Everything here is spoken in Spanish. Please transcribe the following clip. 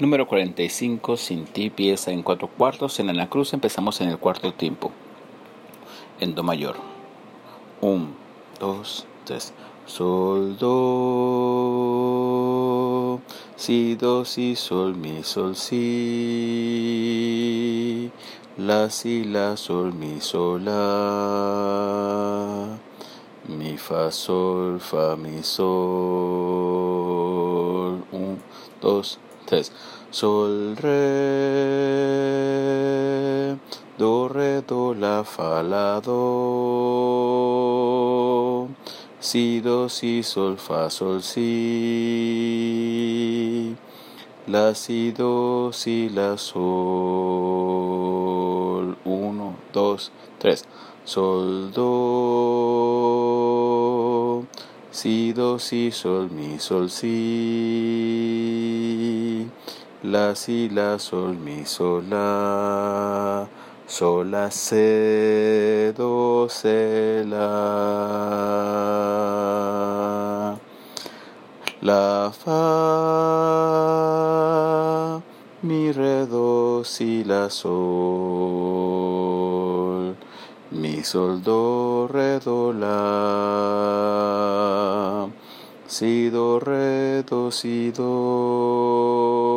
Número 45, sin ti, pieza en cuatro cuartos. En la cruz empezamos en el cuarto tiempo. En Do mayor. 1, 2, 3. Sol, Do. Si, Do, Si, Sol, Mi, Sol, Si. La, Si, La, Sol, Mi, Sol, La. Mi, Fa, Sol, Fa, Mi, Sol. 1, 2, 3. Entonces, sol, re, do, re, do, la, fa, la, do, si, do, si, sol, fa, sol, si, la, si, do, si, la, sol, uno, dos, tres, sol, do, si, do, si, sol, mi, sol, si, la, si, la, sol, mi, sol, la. Sol, la, se, do, se, la. La, fa, mi, re, do, si, la, sol. Mi, sol, do, re, la. Si, do, re, do, si, do.